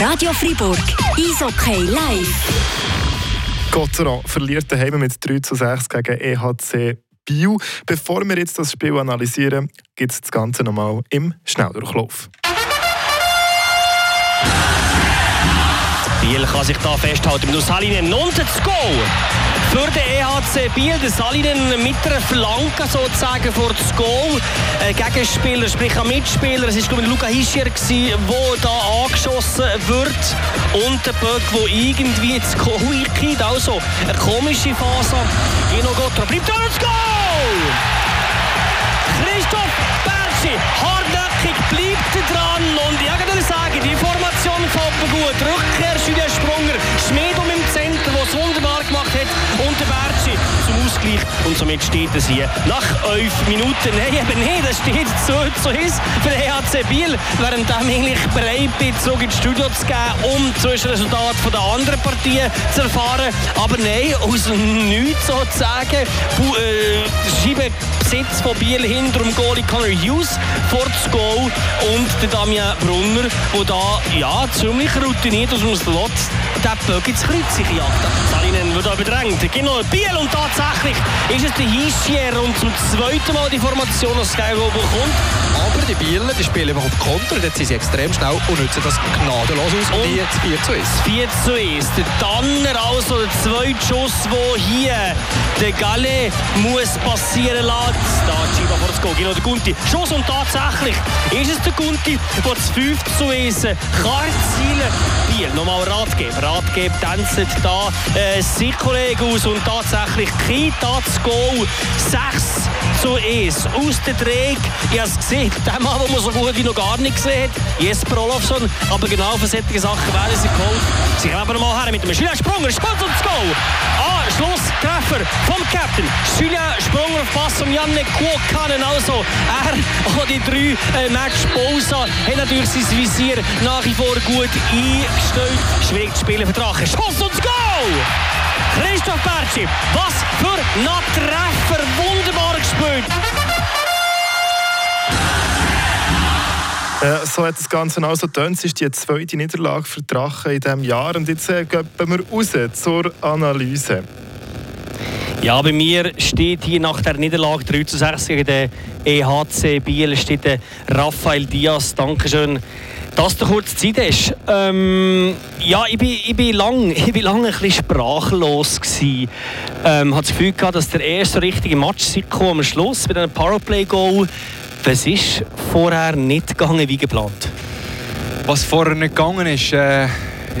Radio Fribourg, Eishockey live. Gotteron verliert daheim mit 3 zu 6 gegen EHC Biel. Bevor wir jetzt das Spiel analysieren, gibt es das Ganze nochmal im Schnelldurchlauf. Biel kann sich da festhalten. Mit Salinen unten zu Goal. Für den EHC Biel, der Salinen mit einer Flanke sozusagen vor das Goal. Ein Gegenspieler, sprich ein Mitspieler, es war Luca Hischier, der da angeschossen wird. Und der Böck, der irgendwie ins Goal eingeht. Also eine komische Phase. Gino Gottra bleibt da ins Goal! Christoph Bertschi, hartnäckig bleibt dran und ich würde sagen, die Formation gefällt mir gut. Rückkehr Julian Sprunger, und somit steht es hier nach 11 Minuten. Nein, eben nicht, es steht so, so ist für den EHC Biel, während er eigentlich bereit bin, zurück ins Studio zu gehen, um das Resultat der anderen Partien zu erfahren. Aber nein, aus Nichts sozusagen, äh, Scheibenbesitz von Biel hinter dem Goalie Connor Hughes vor das Goal und der Damian Brunner, der da ja, ziemlich routiniert aus dem Slot den Böck ins Kreuz jagt. Salinen wird da bedrängt. Genau, Biel und tatsächlich ist es der Hischier und zum zweiten Mal die Formation aus Skygo bekommt. Aber die Bieler die spielen einfach auf Konter, jetzt sind sie extrem schnell und nutzen das gnadenlos aus. Und jetzt 4 zu 1. 4 zu 1. Der Danner also der zweite Schuss, wo hier der Galle muss passieren lassen. Da Chiba vor das Goal. Genau, der Gunti. Schuss und tatsächlich ist es der Gunti, der das 5 zu 1 kann erzielen. Biel, nochmal Ratgeber. Ratgeber tanzt da äh, sein Kollege aus und tatsächlich Kita das Goal. 6 zu 1 aus der Dreh. Ich habe es gesehen, der Mann, den man so gut wie noch gar nicht gesehen hat, Jesper Olofsson. Aber genau für solche Sachen werden sie geholt. Sie kommen aber mal her mit einem Julian Sprunger, Spatz und das Goal. Ah, Schlusstreffer vom Captain. Julian Sprunger auf Pass um Janne Kuokanen. Also, er hat die drei äh, Match Pause, hat natürlich sein Visier nach wie vor gut eingestellt. Schwierig zu spielen für Drache. Schuss und das Goal! Christoph Bertschi, was für ein Treffer, wunderbar gespielt. Äh, so hat das Ganze also getönt. Es ist die zweite Niederlage für Drachen in diesem Jahr. Und jetzt äh, gehen wir raus zur Analyse. Ja, bei mir steht hier nach der Niederlage 3 zu 6 gegen den EHC Biel steht der Raphael Diaz. Dankeschön dass du kurz Zeit hast. Ähm, ja, ich bin, ich bin lange ich bin lang ein bisschen sprachlos Ich Ähm, hatte das Gefühl gehabt, dass der erste richtige Match kam am Schluss mit einem Powerplay-Goal. Was ist vorher nicht gegangen wie geplant? Was vorher nicht gegangen ist, äh,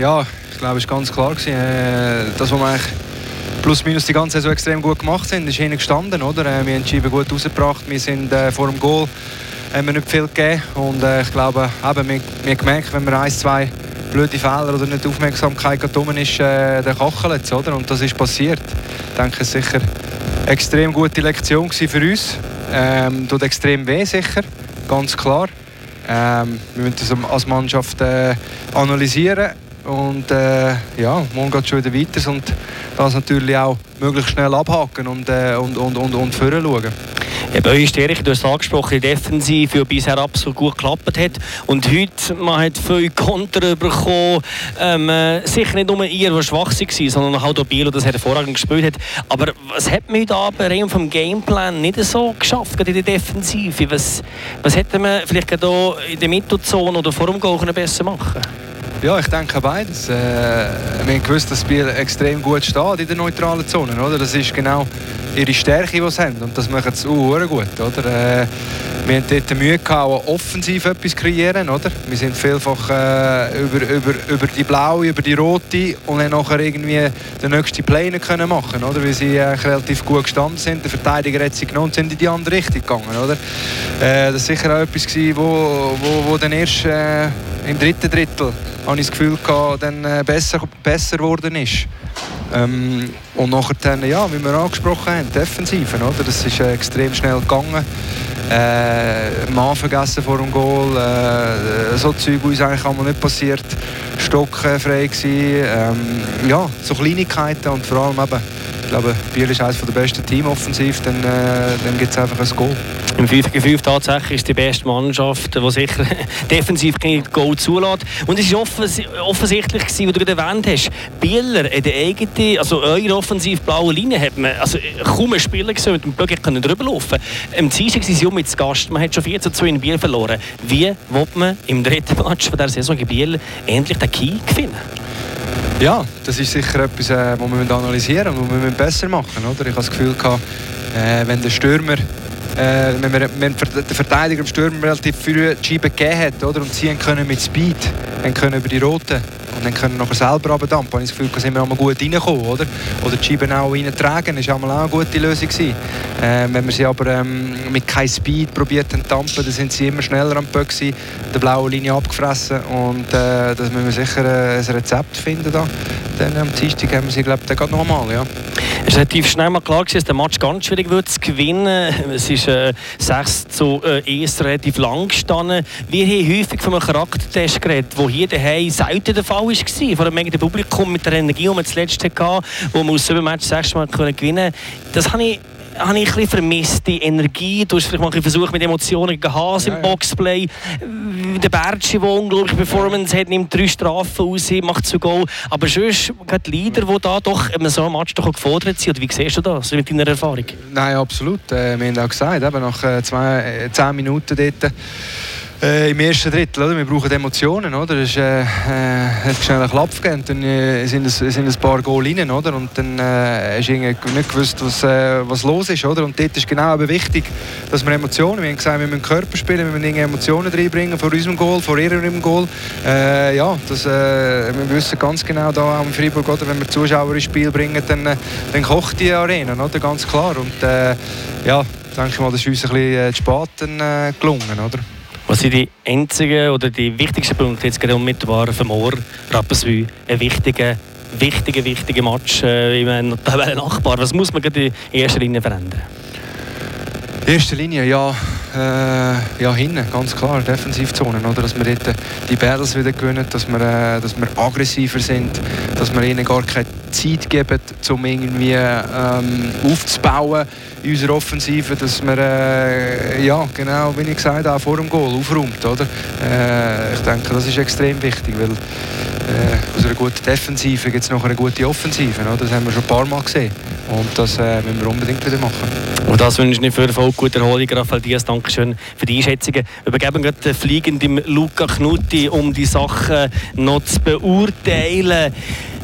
ja, ich glaube, war ganz klar gewesen, äh, das, was wir plus minus die ganze Saison extrem gut gemacht sind, ist hinten gestanden, oder? Äh, wir haben die gut rausgebracht, wir sind äh, vor dem Goal haben wir nicht viel gegeben. Und äh, ich glaube, eben, wir, wir gemerkt, wenn man ein, zwei blöde Fehler oder nicht Aufmerksamkeit gekommen ist, äh, dann kachelt oder? Und das ist passiert. Ich denke, es sicher eine extrem gute Lektion für uns. Ähm, tut extrem weh, sicher, ganz klar. Ähm, wir müssen das als Mannschaft äh, analysieren und äh, ja, morgen geht es schon wieder weiter und das natürlich auch möglichst schnell abhaken und, äh, und, und, und, und schauen. Eben, ist Erich, du hast angesprochen, die Defensive, die bisher absolut gut geklappt hat. Und heute, man hat viel Konter bekommen. Ähm, äh, sicher nicht nur ihr, der schwach war, sondern auch der Bielo, das hervorragend gespielt hat. Aber was hat man heute Abend rein vom Gameplan nicht so geschafft, gerade in der Defensive? Was, was hätte man vielleicht hier in der Mittelzone oder vor dem Goal besser machen ja, ich denke beides. Äh, wir haben gewusst, dass Biel extrem gut steht in der neutralen Zone. Oder? Das ist genau ihre Stärke, die sie haben. Und das machen sie auch gut. Oder? Äh, wir hatten dort Mühe, gehabt, offensiv etwas zu kreieren. Oder? Wir sind vielfach äh, über, über, über die blaue, über die rote und dann nachher irgendwie den nächsten nicht können machen oder? Weil sie äh, relativ gut gestanden sind. Der Verteidiger hat sie genommen und sind in die andere Richtung gegangen. Oder? Äh, das war sicher auch etwas, gewesen, wo, wo, wo dann erst äh, im dritten Drittel habe ich das Gefühl gehabt, dann äh, besser, besser geworden ist. Ähm, und nachher dann, ja, wie wir angesprochen haben, Defensiven, oder? Das ist äh, extrem schnell gegangen. Äh, Mann vergessen vor dem Goal, äh, so Zeug, was eigentlich einmal nicht passiert. Stock äh, frei gewesen. Ähm, ja, so Kleinigkeiten und vor allem eben Ich glaube, Biel ist eines der besten Teams offensiv, dann, äh, dann gibt es einfach ein Goal. Im 5 gegen 5 tatsächlich ist die beste Mannschaft, die sicher defensiv kein Goal zulässt. Und es war offens offensichtlich, gewesen, wie du erwähnt hast, Bieler in der eigenen, also eure offensiv blaue Linie, hat man also kaum einen Spieler gesehen, mit dem Blöcke können drüber laufen. Im Dienstag waren sie mit Gast, man hat schon 4 zu 2 in Biel verloren. Wie will man im dritten Match von der Saison in Biel endlich den Key gewinnen? Ja, das ist sicher etwas, äh, wir analysieren und wir besser machen müssen. Ich habe das Gefühl, gehabt, äh, wenn der Stürmer äh, wenn, wir, wenn der Verteidiger im Sturm relativ früh die Scheibe gegeben hat oder, und sie können mit Speed können über die Roten und dann können nachher selber runterdampfen. habe ich das Gefühl, da sind wir einmal gut reingekommen. Oder, oder die Scheiben auch reintragen, das war auch eine gute Lösung. Äh, wenn wir sie aber ähm, mit keinem Speed probiert zu dampfen, dann sind sie immer schneller am Böck gewesen, der blauen Linie abgefressen und äh, das müssen wir sicher äh, ein Rezept finden. Da. Dann am Dienstag haben wir sie, glaube ich, nochmal. Ja. Es war relativ schnell mal klar, dass der Match ganz schwierig wird zu gewinnen. Es ist äh, 6 zu äh, 1 relativ lang gestanden. Wir haben häufig von einem Charaktertest geredet, der hier daheim selten der Fall war. Vor einem Publikum mit der Energie, die man zuletzt hatte, wo man aus sieben Matches sechs Mal gewinnen konnte. Das habe ich habe ich ein vermisst, die Energie. Du hast vielleicht mal versucht mit Emotionen gegen Haas ja, im Boxplay. Der Bertschi, der unglaubliche Performance hat, nimmt drei Strafen aus, macht zu Goal. Aber sonst die Leader, die da doch in so einem Match doch gefordert sind. Wie siehst du das mit deiner Erfahrung? Nein, absolut. Äh, wir haben auch gesagt, eben nach äh, zwei, äh, zehn Minuten dort äh, im ersten Drittel. Oder? Wir brauchen Emotionen. Oder? Es äh, äh, hat schnell einen Klapp gegeben, dann äh, sind, es, sind ein paar Goal rein. Oder? Und dann äh, hast nicht gewusst, was, äh, was los ist. Oder? Und dort ist genau wichtig, dass wir Emotionen, wir haben gesagt, wir müssen Körper spielen, wir müssen Emotionen reinbringen vor unserem Goal, vor ihrem Goal. Äh, ja, das, äh, wir wissen ganz genau, da auch Freiburg, oder? wenn wir Zuschauer ins Spiel bringen, dann, dann kocht die Arena, oder? ganz klar. Und ja, denke ich mal, das ist uns ein bisschen zu spät dann, gelungen. Oder? Was sind die einzigen oder die wichtigsten Punkte jetzt gerade unmittelbar für Moor, Rapperswil? Ein wichtiger, wichtiger, wichtiger Match äh, in einem Nachbar. Was muss man in erster Linie verändern? In erster Linie, ja, äh, ja hinten, ganz klar, Defensivzonen, oder? dass wir dort die Battles wieder gewinnen, dass wir, äh, dass wir aggressiver sind, dass wir ihnen gar keine Zeit geben, um irgendwie ähm, aufzubauen in unserer Offensive, dass wir, äh, ja, genau, wie ich gesagt habe, vor dem Goal aufräumt. Oder? Äh, ich denke, das ist extrem wichtig, weil äh, aus einer guten Defensive gibt es noch eine gute Offensive. Oder? Das haben wir schon ein paar Mal gesehen. Und das äh, müssen wir unbedingt wieder machen. Und das wünsche ich nicht für Erfolg, gute Erholung, Raphael Diaz. Dankeschön für die Einschätzungen. Übergeben gerade den fliegenden Luca Knutti, um die Sachen noch zu beurteilen.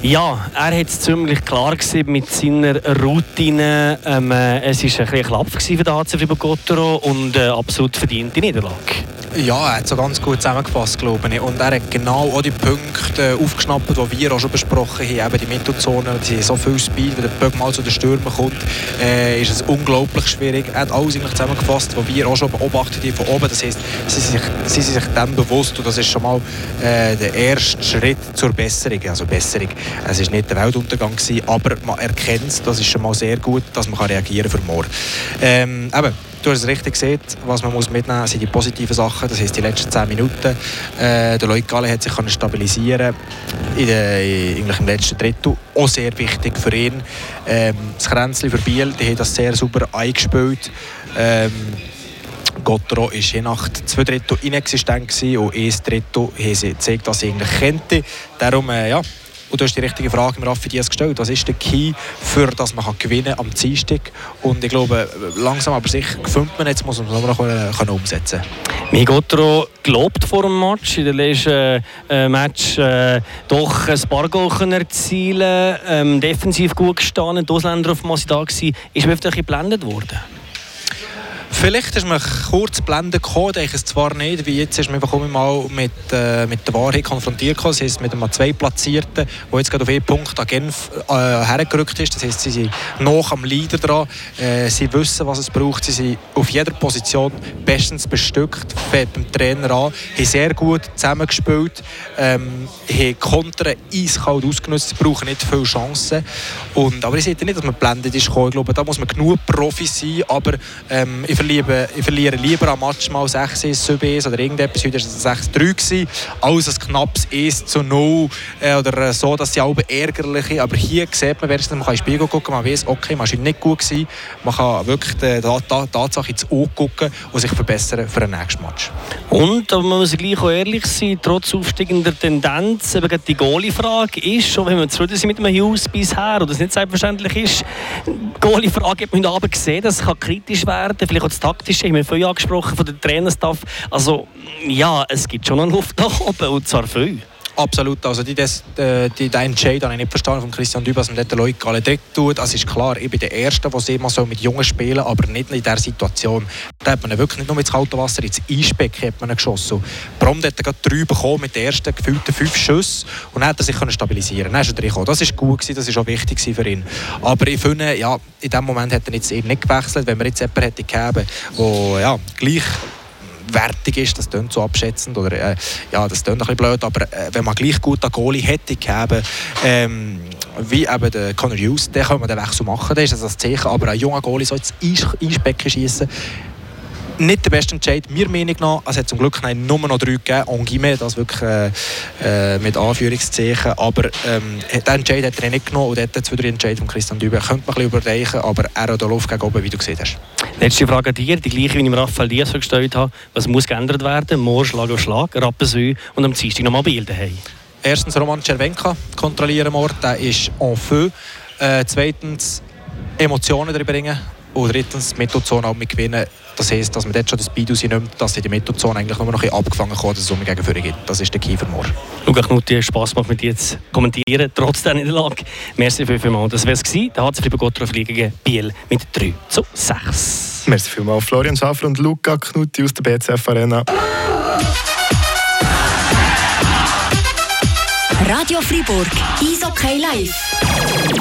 Ja, er hat es ziemlich klar gesehen mit seiner Routine. Ähm, äh, es war ein, ein Klapp für den HC Fribourg-Gottero und äh, absolut verdiente Niederlage. Ja, er hat so ganz gut zusammengefasst, glaube ich. Und er hat genau auch die Punkte aufgeschnappt, die wir auch schon besprochen haben. Eben die Mittelzone, die so viel Speed, wenn der Böck mal zu den Stürmen kommt, äh, ist es unglaublich schwierig. Er hat alles eigentlich zusammengefasst, was wir auch schon beobachtet haben von oben. Das heisst, sie sind sich, sie sind sich dem bewusst und das ist schon mal äh, der erste Schritt zur Besserung. Also Besserung, es war nicht der Weltuntergang, gewesen, aber man erkennt es, das ist schon mal sehr gut, dass man reagieren kann für morgen. Ähm, du hast es richtig gesehen, was man muss mitnehmen muss, sind die positiven Sachen. Das heisst, die letzten 10 Minuten. Äh, der Leute hat sich stabilisieren in der, in, im letzten Drittel. Auch sehr wichtig für ihn. Ähm, das Kränzli für Biel, die haben das sehr super eingespielt. Ähm, Gottero war je nach zwei Drittel inexistent und ein Drittel haben sie gezeigt, dass sie eigentlich kannte. Darum, äh, ja, und du hast die richtige Frage im Raffi Diaz gestellt. Was ist der Key, für dass man gewinnen kann am Dienstag? Und ich glaube, langsam aber sicher findet man jetzt, muss man es noch können umsetzen können. Migotro gelobt vor dem Match, in den letzten äh, Match äh, doch ein paar Goal erzielen ähm, defensiv gut gestanden, die Ausländer auf Massi da waren. Ist man vielleicht geblendet worden? Vielleicht ist man kurz blenden gekommen, ich es zwar nicht, wie jetzt ist man einfach mal mit, äh, mit der Wahrheit konfrontiert gekommen. Das heisst, mit einem zwei Platzierten, der jetzt gerade auf einen Punkt an Genf äh, hergerückt ist. Das heisst, sie sind noch am Leader dran. Äh, sie wissen, was es braucht. Sie sind auf jeder Position bestens bestückt, fängt beim Trainer an, haben sehr gut zusammengespielt, ähm, haben Konter eiskalt ausgenutzt, sie brauchen nicht viele Chancen. Und, aber ich sehe nicht, dass man blendet ist gekommen. Ich glaube, da muss man genug Profi sein, aber ähm, ich verliere, ich verliere lieber am Match mal 6 1 7 1 oder irgendetwas, heute war es 6 3 gewesen, als ein knappes 1 zu 0 äh, oder äh, so, dass sie alle ärgerlich sind. Aber hier sieht man, man kann in den Spiegel gucken, man weiß, okay, man ist heute nicht gut gewesen, man kann wirklich die, die, die Tatsache ins Auge gucken und sich verbessern für den nächsten Match. Und, aber man muss gleich auch ehrlich sein, trotz aufsteigender Tendenz, eben die Goalie-Frage ist, schon wenn wir zufrieden sind mit dem Hughes bisher, oder es nicht selbstverständlich ist, die Goalie-Frage hat man heute Abend gesehen, dass es kritisch werden kann, vielleicht auch das Taktische, haben wir vorhin angesprochen von der Trainerstaff. Also ja, es gibt schon eine Luft nach oben, und zwar viel. Absolut. Also die, das, äh, die, den Entscheid habe ich nicht verstanden von Christian Dübas und dort Leute alle dort tut. Also ist klar, ich bin der Erste, der immer so mit Jungen spielen aber nicht in dieser Situation. Da hat man wirklich nicht nur ins kalte Wasser, ins Eisbecken man geschossen. Brom hat gerade drei bekommen mit den ersten gefühlten fünf Schüssen und dann hat er sich stabilisieren Dann ist er. Das war gut, gewesen, das war auch wichtig für ihn. Aber ich finde, ja, in dem Moment hat er jetzt eben nicht gewechselt, wenn man jetzt jemanden hätte gegeben, der ja, gleich wertig ist, das klingt so abschätzend oder äh, ja, das klingt ein bisschen blöd, aber äh, wenn man gleich gut einen Goalie hätte gegeben, ähm, wie eben der Conor Hughes, dann kann man den Wechsel machen, das ist das Zeichen, aber ein junger Goalie soll ins Eisbecken schießen, nicht der beste Entscheid, mir Meinung nach. Es hat zum Glück nur noch drei gegeben, Ongime, das wirklich äh, äh, mit Anführungszeichen. Aber ähm, den Entscheid hat er nicht genommen und dort hat es Entscheid von Christian Dübe. Könnte man ein bisschen überdenken, aber er hat den Luft gegen oben, wie du gesehen hast. Letzte Frage an dir, die gleiche, wie ich Raphael Diaz gestellt habe. Was muss geändert werden? Morgen Schlag auf Schlag, Rappensü und am Dienstag nochmal Bilder haben. Erstens Roman Cervenka kontrollieren morgen, der ist en feu. Äh, zweitens Emotionen reinbringen und drittens die Mittozone auch mit gewinnen. Das heisst, dass man dort schon das Speed rausnimmt, dass in der Mittozone eigentlich nur noch ein abgefangen kommt, dass es um gegen gibt. Das ist der für morgen. Luca Knutti, Spass macht mit dir jetzt kommentieren, trotz der Niederlage. Merci vielmals. Das wäre es gewesen. Der HC Fribourg Gottra gegen Biel mit 3 zu 6. Merci vielmals, Florian Schaffer und Luca Knutti aus der BCF Arena. Radio Fribourg, Eishockey live.